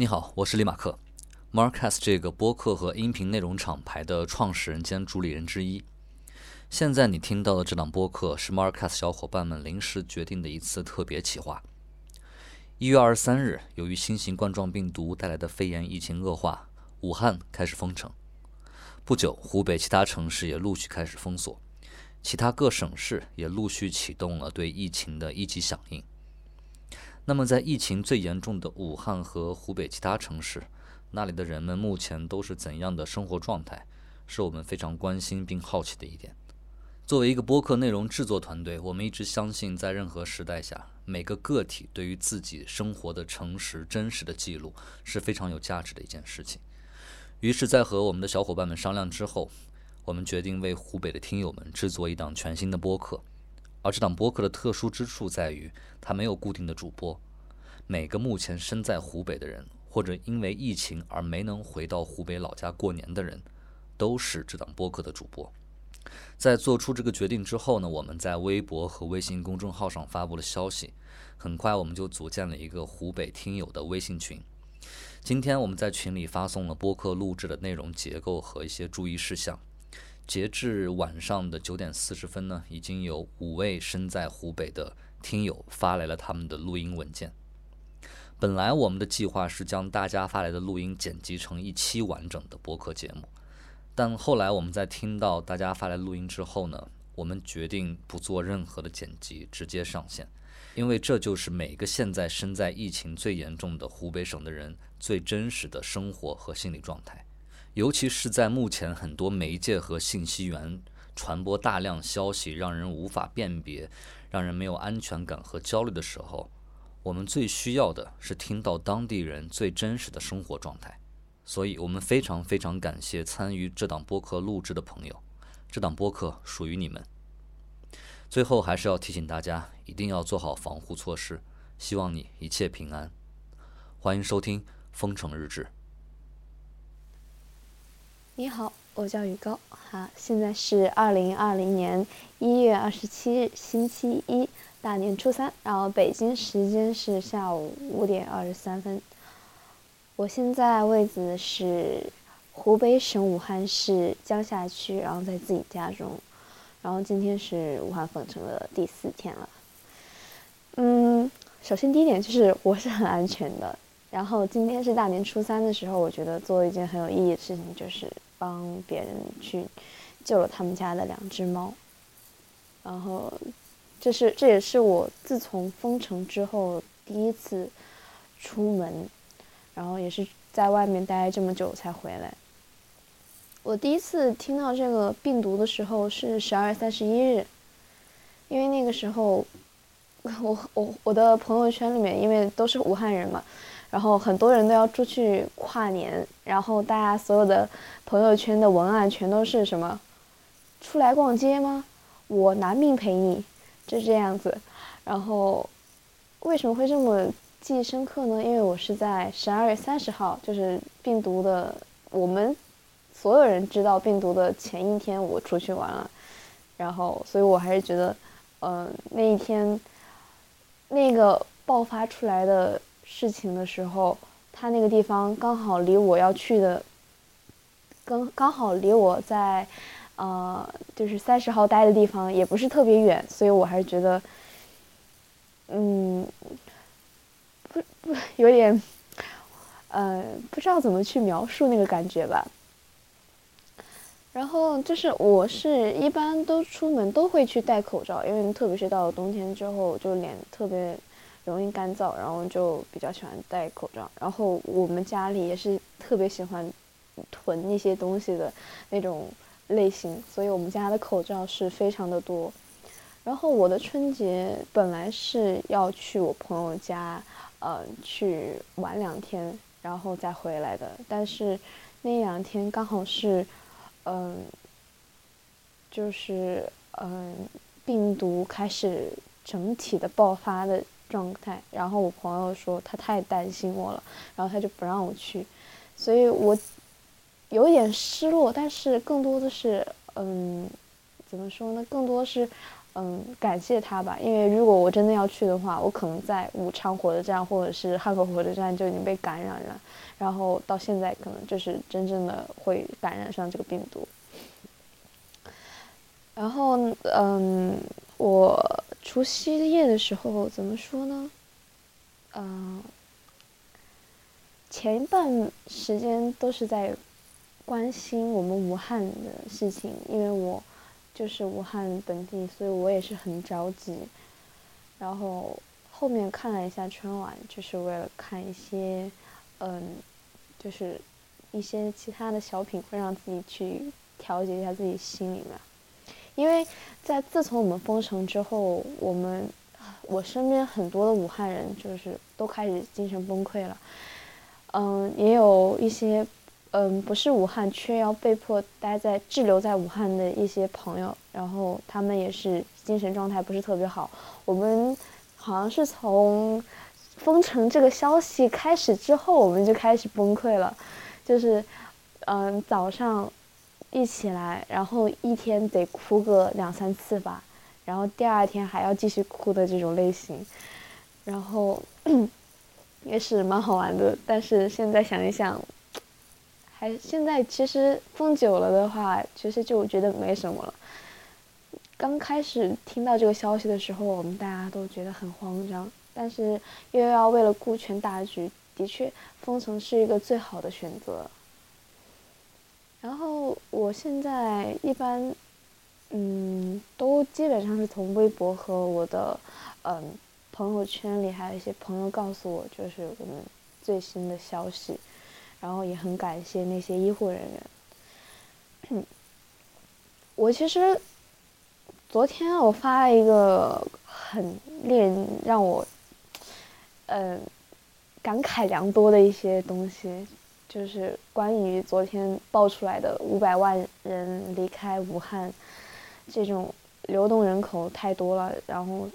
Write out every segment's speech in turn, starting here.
你好，我是李马克，Marcus 这个播客和音频内容厂牌的创始人兼主理人之一。现在你听到的这档播客是 Marcus 小伙伴们临时决定的一次特别企划。一月二十三日，由于新型冠状病毒带来的肺炎疫情恶化，武汉开始封城。不久，湖北其他城市也陆续开始封锁，其他各省市也陆续启动了对疫情的一级响应。那么，在疫情最严重的武汉和湖北其他城市，那里的人们目前都是怎样的生活状态，是我们非常关心并好奇的一点。作为一个播客内容制作团队，我们一直相信，在任何时代下，每个个体对于自己生活的诚实、真实的记录是非常有价值的一件事情。于是，在和我们的小伙伴们商量之后，我们决定为湖北的听友们制作一档全新的播客。而这档播客的特殊之处在于，它没有固定的主播。每个目前身在湖北的人，或者因为疫情而没能回到湖北老家过年的人，都是这档播客的主播。在做出这个决定之后呢，我们在微博和微信公众号上发布了消息。很快，我们就组建了一个湖北听友的微信群。今天，我们在群里发送了播客录制的内容结构和一些注意事项。截至晚上的九点四十分呢，已经有五位身在湖北的听友发来了他们的录音文件。本来我们的计划是将大家发来的录音剪辑成一期完整的播客节目，但后来我们在听到大家发来录音之后呢，我们决定不做任何的剪辑，直接上线，因为这就是每个现在身在疫情最严重的湖北省的人最真实的生活和心理状态。尤其是在目前很多媒介和信息源传播大量消息，让人无法辨别，让人没有安全感和焦虑的时候，我们最需要的是听到当地人最真实的生活状态。所以，我们非常非常感谢参与这档播客录制的朋友，这档播客属于你们。最后，还是要提醒大家，一定要做好防护措施，希望你一切平安。欢迎收听《封城日志》。你好，我叫宇高，哈，现在是二零二零年一月二十七日星期一，大年初三，然后北京时间是下午五点二十三分。我现在位置是湖北省武汉市江夏区，然后在自己家中，然后今天是武汉封城的第四天了。嗯，首先第一点就是我是很安全的，然后今天是大年初三的时候，我觉得做一件很有意义的事情就是。帮别人去救了他们家的两只猫，然后这是这也是我自从封城之后第一次出门，然后也是在外面待这么久才回来。我第一次听到这个病毒的时候是十二月三十一日，因为那个时候 我我我的朋友圈里面因为都是武汉人嘛。然后很多人都要出去跨年，然后大家所有的朋友圈的文案全都是什么？出来逛街吗？我拿命陪你，就这样子。然后为什么会这么记忆深刻呢？因为我是在十二月三十号，就是病毒的我们所有人知道病毒的前一天，我出去玩了。然后，所以我还是觉得，嗯，那一天那个爆发出来的。事情的时候，他那个地方刚好离我要去的，刚刚好离我在，呃，就是三十号待的地方也不是特别远，所以我还是觉得，嗯，不不有点，呃，不知道怎么去描述那个感觉吧。然后就是我是一般都出门都会去戴口罩，因为特别是到了冬天之后，就脸特别。容易干燥，然后就比较喜欢戴口罩。然后我们家里也是特别喜欢囤那些东西的那种类型，所以我们家的口罩是非常的多。然后我的春节本来是要去我朋友家，呃，去玩两天，然后再回来的。但是那两天刚好是，嗯，就是嗯，病毒开始整体的爆发的。状态，然后我朋友说他太担心我了，然后他就不让我去，所以我有点失落，但是更多的是，嗯，怎么说呢？更多是，嗯，感谢他吧。因为如果我真的要去的话，我可能在武昌火车站或者是汉口火车站就已经被感染了，然后到现在可能就是真正的会感染上这个病毒。然后，嗯，我除夕夜的时候怎么说呢？嗯，前一半时间都是在关心我们武汉的事情，因为我就是武汉本地，所以我也是很着急。然后后面看了一下春晚，就是为了看一些，嗯，就是一些其他的小品，会让自己去调节一下自己心里面。因为在自从我们封城之后，我们我身边很多的武汉人就是都开始精神崩溃了，嗯，也有一些嗯不是武汉却要被迫待在滞留在武汉的一些朋友，然后他们也是精神状态不是特别好。我们好像是从封城这个消息开始之后，我们就开始崩溃了，就是嗯早上。一起来，然后一天得哭个两三次吧，然后第二天还要继续哭的这种类型，然后 也是蛮好玩的。但是现在想一想，还现在其实封久了的话，其实就觉得没什么了。刚开始听到这个消息的时候，我们大家都觉得很慌张，但是又要为了顾全大局，的确封城是一个最好的选择。然后我现在一般，嗯，都基本上是从微博和我的，嗯，朋友圈里，还有一些朋友告诉我，就是我们最新的消息，然后也很感谢那些医护人员。我其实昨天我发了一个很令让我，嗯，感慨良多的一些东西。就是关于昨天爆出来的五百万人离开武汉，这种流动人口太多了，然后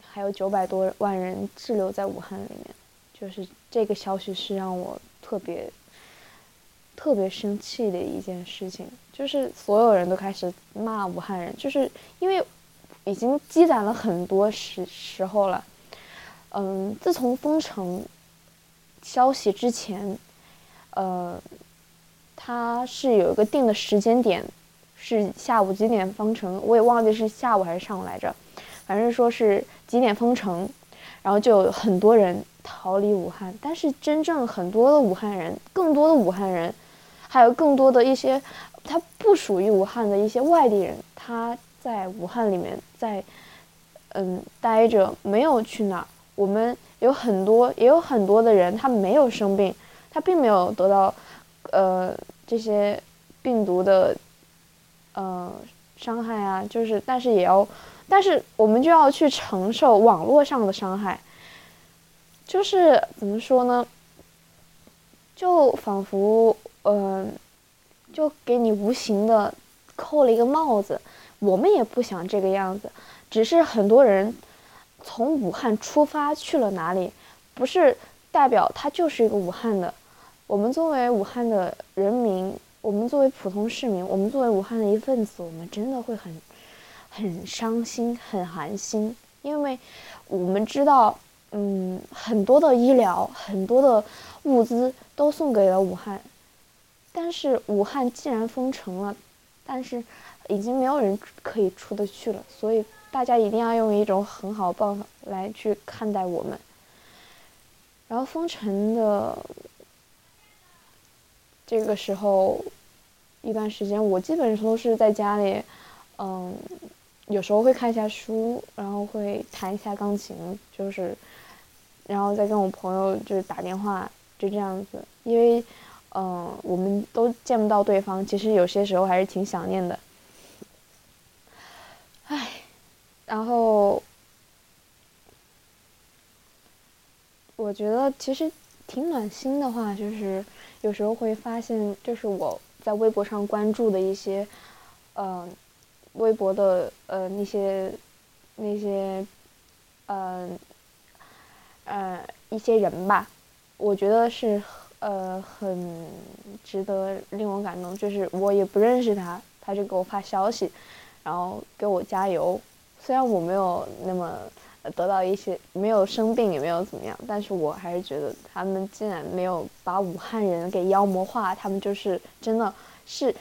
还有九百多万人滞留在武汉里面，就是这个消息是让我特别特别生气的一件事情。就是所有人都开始骂武汉人，就是因为已经积攒了很多时时候了。嗯，自从封城消息之前。呃，他是有一个定的时间点，是下午几点封城，我也忘记是下午还是上午来着，反正说是几点封城，然后就有很多人逃离武汉。但是真正很多的武汉人，更多的武汉人，还有更多的一些他不属于武汉的一些外地人，他在武汉里面在嗯待着，没有去哪儿。我们有很多，也有很多的人，他没有生病。他并没有得到，呃，这些病毒的，呃，伤害啊，就是，但是也要，但是我们就要去承受网络上的伤害，就是怎么说呢？就仿佛，嗯，就给你无形的扣了一个帽子。我们也不想这个样子，只是很多人从武汉出发去了哪里，不是。代表他就是一个武汉的，我们作为武汉的人民，我们作为普通市民，我们作为武汉的一份子，我们真的会很，很伤心，很寒心，因为我们知道，嗯，很多的医疗，很多的物资都送给了武汉，但是武汉既然封城了，但是已经没有人可以出得去了，所以大家一定要用一种很好的办法来去看待我们。然后封城的这个时候，一段时间我基本上都是在家里，嗯，有时候会看一下书，然后会弹一下钢琴，就是，然后再跟我朋友就是打电话，就这样子。因为，嗯，我们都见不到对方，其实有些时候还是挺想念的。唉，然后。我觉得其实挺暖心的话，就是有时候会发现，就是我在微博上关注的一些，呃，微博的呃那些那些，呃呃一些人吧，我觉得是呃很值得令我感动。就是我也不认识他，他就给我发消息，然后给我加油，虽然我没有那么得到一些没有生病也没有怎么样，但是我还是觉得他们竟然没有把武汉人给妖魔化，他们就是真的是，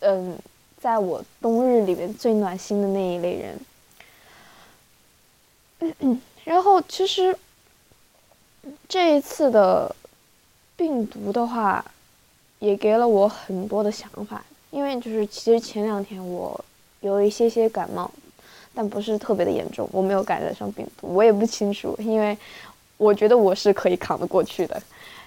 嗯，在我冬日里面最暖心的那一类人。然后其实这一次的病毒的话，也给了我很多的想法，因为就是其实前两天我有一些些感冒。但不是特别的严重，我没有感染上病毒，我也不清楚，因为我觉得我是可以扛得过去的。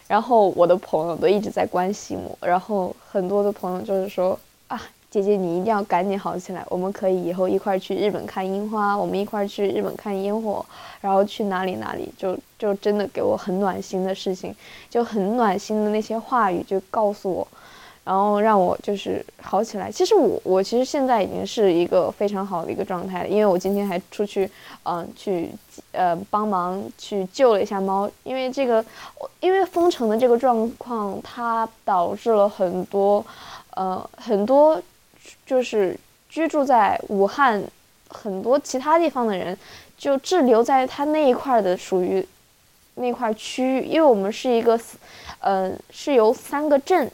然后我的朋友都一直在关心我，然后很多的朋友就是说啊，姐姐你一定要赶紧好起来，我们可以以后一块儿去日本看樱花，我们一块儿去日本看烟火，然后去哪里哪里，就就真的给我很暖心的事情，就很暖心的那些话语，就告诉我。然后让我就是好起来。其实我我其实现在已经是一个非常好的一个状态了，因为我今天还出去，嗯，去呃帮忙去救了一下猫。因为这个，因为封城的这个状况，它导致了很多，呃，很多就是居住在武汉很多其他地方的人，就滞留在它那一块的属于那块区域，因为我们是一个，呃，是由三个镇。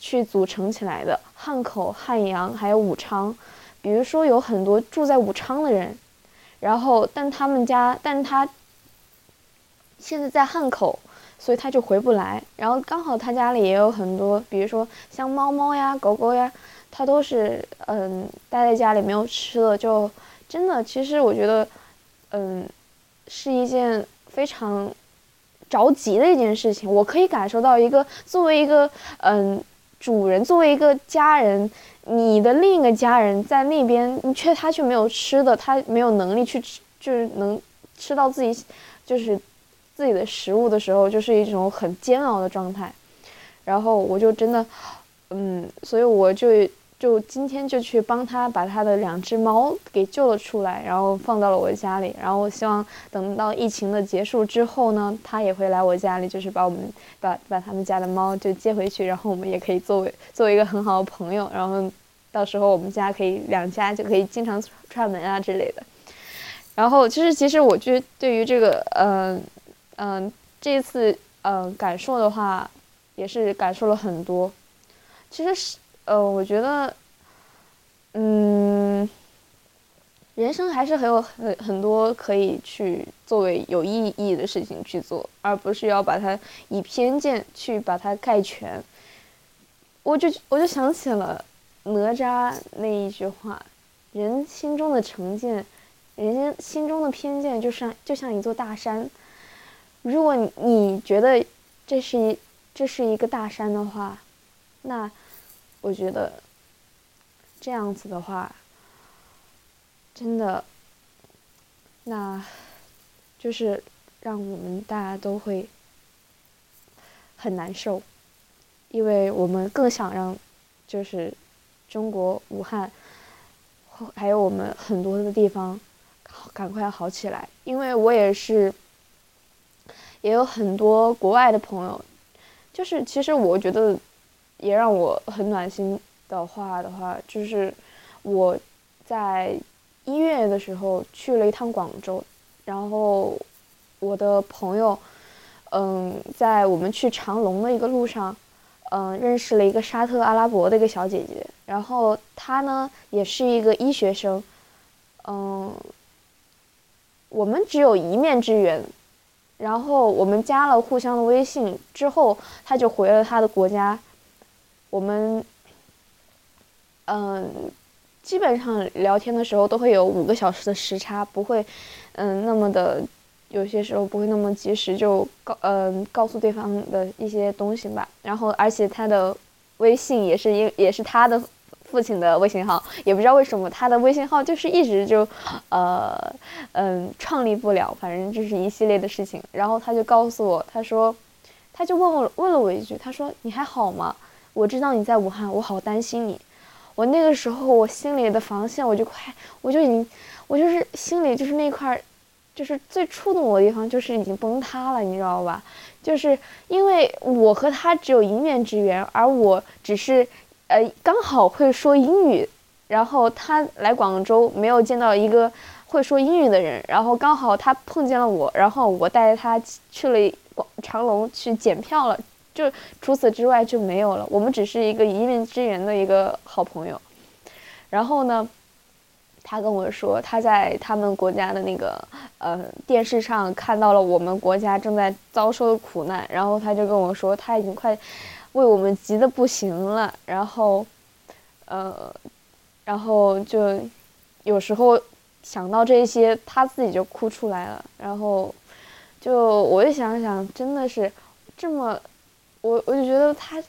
去组成起来的汉口、汉阳还有武昌，比如说有很多住在武昌的人，然后但他们家，但他现在在汉口，所以他就回不来。然后刚好他家里也有很多，比如说像猫猫呀、狗狗呀，他都是嗯待在家里没有吃的，就真的其实我觉得嗯是一件非常着急的一件事情。我可以感受到一个作为一个嗯。主人作为一个家人，你的另一个家人在那边，你却他却没有吃的，他没有能力去吃，就是能吃到自己，就是自己的食物的时候，就是一种很煎熬的状态。然后我就真的，嗯，所以我就。就今天就去帮他把他的两只猫给救了出来，然后放到了我家里。然后我希望等到疫情的结束之后呢，他也会来我家里，就是把我们把把他们家的猫就接回去，然后我们也可以作为作为一个很好的朋友。然后到时候我们家可以两家就可以经常串门啊之类的。然后其实其实我觉得对于这个嗯嗯这一次嗯感受的话，也是感受了很多。其实是。呃，我觉得，嗯，人生还是很有很很多可以去作为有意义的事情去做，而不是要把它以偏见去把它概全。我就我就想起了哪吒那一句话：“人心中的成见，人心中的偏见，就像就像一座大山。如果你觉得这是一这是一个大山的话，那。”我觉得这样子的话，真的，那就是让我们大家都会很难受，因为我们更想让就是中国武汉，还有我们很多的地方赶快好起来。因为我也是也有很多国外的朋友，就是其实我觉得。也让我很暖心的话的话，就是我在一月的时候去了一趟广州，然后我的朋友，嗯，在我们去长隆的一个路上，嗯，认识了一个沙特阿拉伯的一个小姐姐，然后她呢也是一个医学生，嗯，我们只有一面之缘，然后我们加了互相的微信之后，她就回了她的国家。我们，嗯，基本上聊天的时候都会有五个小时的时差，不会，嗯，那么的，有些时候不会那么及时就告，嗯，告诉对方的一些东西吧。然后，而且他的微信也是因也是他的父亲的微信号，也不知道为什么他的微信号就是一直就，呃，嗯，创立不了，反正就是一系列的事情。然后他就告诉我，他说，他就问我问了我一句，他说你还好吗？我知道你在武汉，我好担心你。我那个时候，我心里的防线我就快，我就已经，我就是心里就是那块，就是最触动我的地方，就是已经崩塌了，你知道吧？就是因为我和他只有一面之缘，而我只是，呃，刚好会说英语，然后他来广州没有见到一个会说英语的人，然后刚好他碰见了我，然后我带着他去了广长隆去检票了，就除此之外就没有了。我们只是一个一面之缘的一个好朋友。然后呢，他跟我说他在他们国家的那个呃电视上看到了我们国家正在遭受的苦难，然后他就跟我说他已经快为我们急得不行了，然后呃，然后就有时候。想到这些，他自己就哭出来了。然后，就我就想想，真的是这么，我我就觉得他，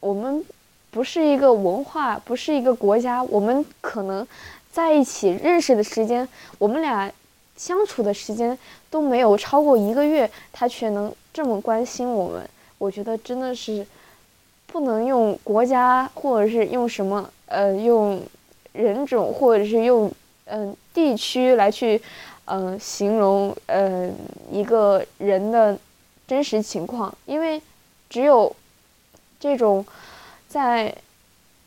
我们不是一个文化，不是一个国家，我们可能在一起认识的时间，我们俩相处的时间都没有超过一个月，他却能这么关心我们。我觉得真的是不能用国家，或者是用什么呃，用人种，或者是用。嗯，地区来去，嗯，形容嗯一个人的真实情况，因为只有这种在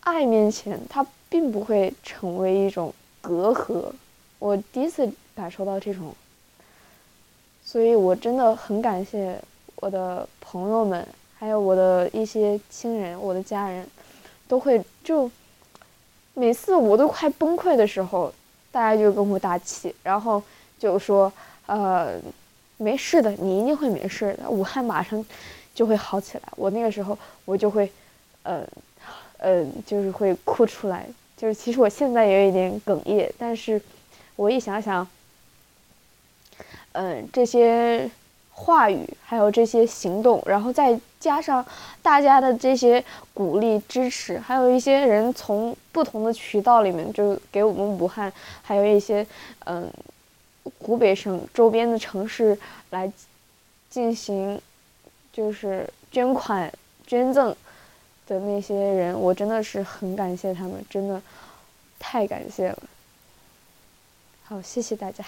爱面前，它并不会成为一种隔阂。我第一次感受到这种，所以我真的很感谢我的朋友们，还有我的一些亲人，我的家人，都会就每次我都快崩溃的时候。大家就跟我打气，然后就说：“呃，没事的，你一定会没事的。武汉马上就会好起来。”我那个时候我就会，呃，呃，就是会哭出来。就是其实我现在也有一点哽咽，但是我一想想，嗯，这些。话语，还有这些行动，然后再加上大家的这些鼓励支持，还有一些人从不同的渠道里面就给我们武汉，还有一些嗯湖北省周边的城市来进行就是捐款捐赠的那些人，我真的是很感谢他们，真的太感谢了。好，谢谢大家。